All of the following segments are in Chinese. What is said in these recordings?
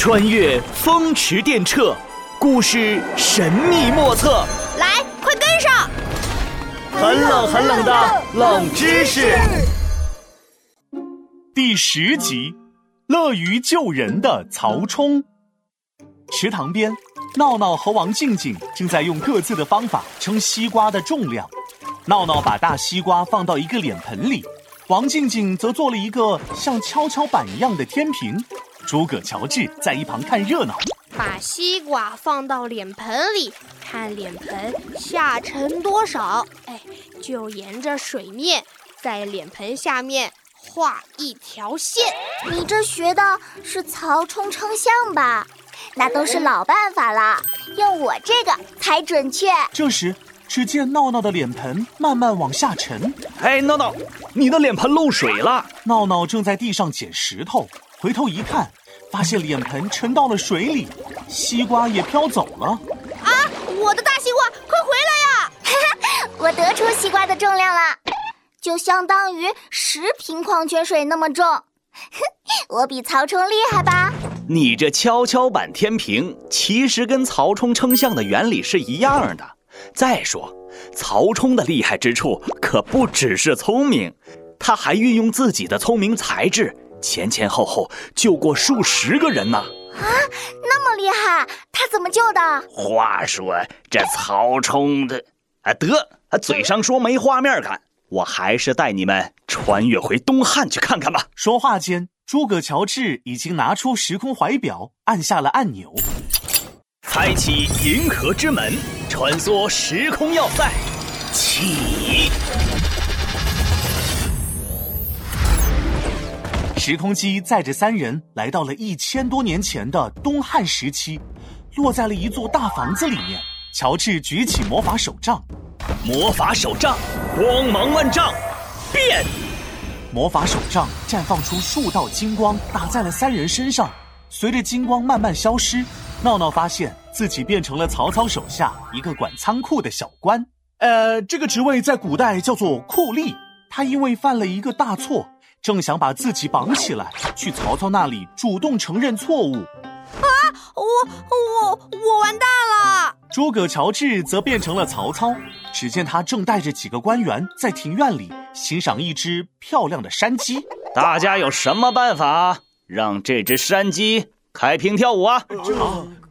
穿越风驰电掣，故事神秘莫测。来，快跟上！很冷很冷的冷知识。第十集，乐于救人的曹冲。池塘边，闹闹和王静静正在用各自的方法称西瓜的重量。闹闹把大西瓜放到一个脸盆里，王静静则做了一个像跷跷板一样的天平。诸葛乔治在一旁看热闹，把西瓜放到脸盆里，看脸盆下沉多少，哎，就沿着水面在脸盆下面画一条线。你这学的是曹冲称象吧？那都是老办法了，用我这个才准确。这时，只见闹闹的脸盆慢慢往下沉。哎，闹闹，你的脸盆漏水了。闹闹正在地上捡石头，回头一看。发现脸盆沉到了水里，西瓜也飘走了。啊！我的大西瓜，快回来呀！哈哈，我得出西瓜的重量了，就相当于十瓶矿泉水那么重。哼，我比曹冲厉害吧？你这跷跷板天平其实跟曹冲称象的原理是一样的。再说，曹冲的厉害之处可不只是聪明，他还运用自己的聪明才智。前前后后救过数十个人呢！啊，那么厉害，他怎么救的？话说这曹冲的啊，得嘴上说没画面感，我还是带你们穿越回东汉去看看吧。说话间，诸葛乔治已经拿出时空怀表，按下了按钮，开启银河之门，穿梭时空要塞，起。时空机载着三人来到了一千多年前的东汉时期，落在了一座大房子里面。乔治举起魔法手杖，魔法手杖光芒万丈，变！魔法手杖绽放出数道金光，打在了三人身上。随着金光慢慢消失，闹闹发现自己变成了曹操手下一个管仓库的小官。呃，这个职位在古代叫做库吏。他因为犯了一个大错。正想把自己绑起来，去曹操那里主动承认错误。啊！我我我完蛋了！诸葛乔治则变成了曹操。只见他正带着几个官员在庭院里欣赏一只漂亮的山鸡。大家有什么办法让这只山鸡开屏跳舞啊？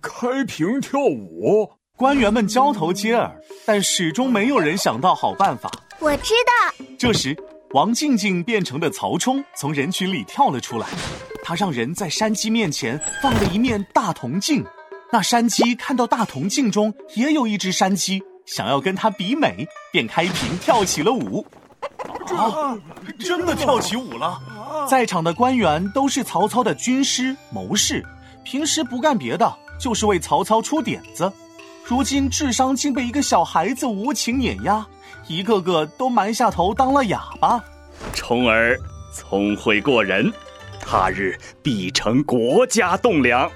开屏跳舞？官员们交头接耳，但始终没有人想到好办法。我知道。这时。王静静变成的曹冲从人群里跳了出来，他让人在山鸡面前放了一面大铜镜，那山鸡看到大铜镜中也有一只山鸡，想要跟他比美，便开屏跳起了舞。啊，真的跳起舞了！在场的官员都是曹操的军师谋士，平时不干别的，就是为曹操出点子。如今智商竟被一个小孩子无情碾压。一个个都埋下头当了哑巴。冲儿聪慧过人，他日必成国家栋梁。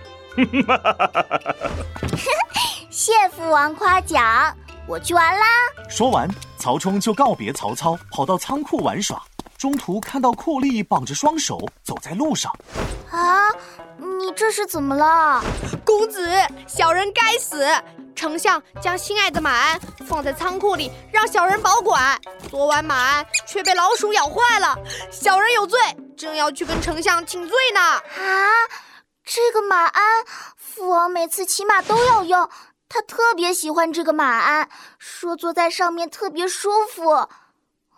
谢父王夸奖，我去玩啦。说完，曹冲就告别曹操，跑到仓库玩耍。中途看到酷吏绑着双手走在路上。啊，你这是怎么了？公子，小人该死。丞相将心爱的马鞍放在仓库里，让小人保管。昨晚马鞍却被老鼠咬坏了，小人有罪，正要去跟丞相请罪呢。啊，这个马鞍，父王每次骑马都要用，他特别喜欢这个马鞍，说坐在上面特别舒服。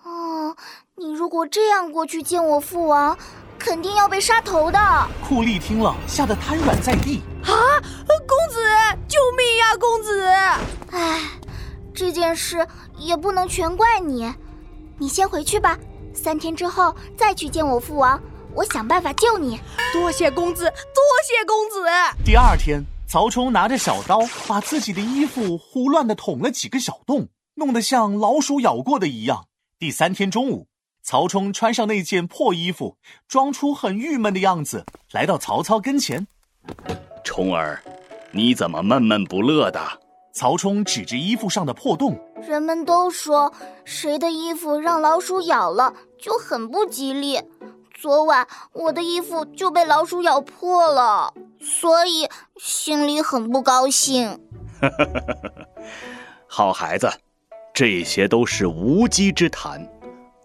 哦，你如果这样过去见我父王，肯定要被杀头的。库吏听了，吓得瘫软在地。啊，公子，救命呀，公子！唉，这件事也不能全怪你，你先回去吧。三天之后再去见我父王，我想办法救你。多谢公子，多谢公子。第二天，曹冲拿着小刀，把自己的衣服胡乱的捅了几个小洞，弄得像老鼠咬过的一样。第三天中午，曹冲穿上那件破衣服，装出很郁闷的样子，来到曹操跟前。冲儿，你怎么闷闷不乐的？曹冲指着衣服上的破洞。人们都说，谁的衣服让老鼠咬了就很不吉利。昨晚我的衣服就被老鼠咬破了，所以心里很不高兴。好孩子，这些都是无稽之谈，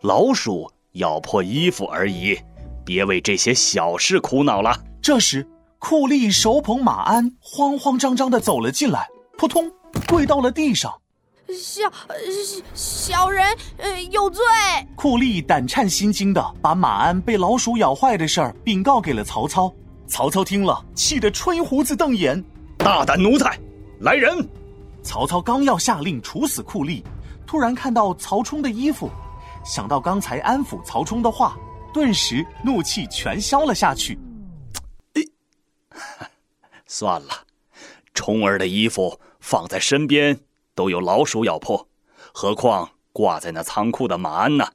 老鼠咬破衣服而已，别为这些小事苦恼了。这时，库利手捧马鞍，慌慌张张地走了进来，扑通跪到了地上。小小人，呃，有罪。库利胆颤心惊的把马鞍被老鼠咬坏的事儿禀告给了曹操。曹操听了，气得吹胡子瞪眼：“大胆奴才，来人！”曹操刚要下令处死库利，突然看到曹冲的衣服，想到刚才安抚曹冲的话，顿时怒气全消了下去。算了，冲儿的衣服放在身边。都有老鼠咬破，何况挂在那仓库的马鞍呢？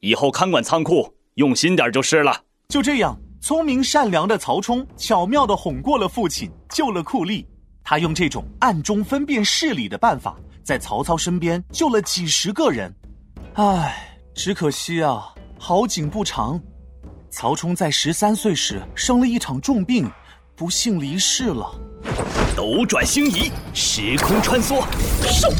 以后看管仓库用心点就是了。就这样，聪明善良的曹冲巧妙地哄过了父亲，救了库利。他用这种暗中分辨事理的办法，在曹操身边救了几十个人。唉，只可惜啊，好景不长。曹冲在十三岁时生了一场重病，不幸离世了。斗转星移，时空穿梭，嗖！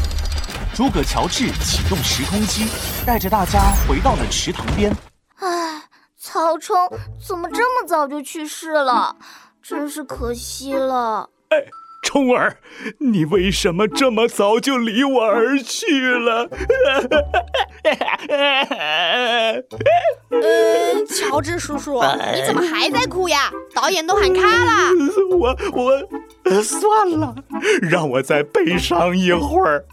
诸葛乔治启动时空机，带着大家回到了池塘边。唉，曹冲怎么这么早就去世了？真是可惜了。哎，冲儿，你为什么这么早就离我而去了？呃，乔治叔叔，你怎么还在哭呀？导演都喊卡了。我我。算了，让我再悲伤一会儿。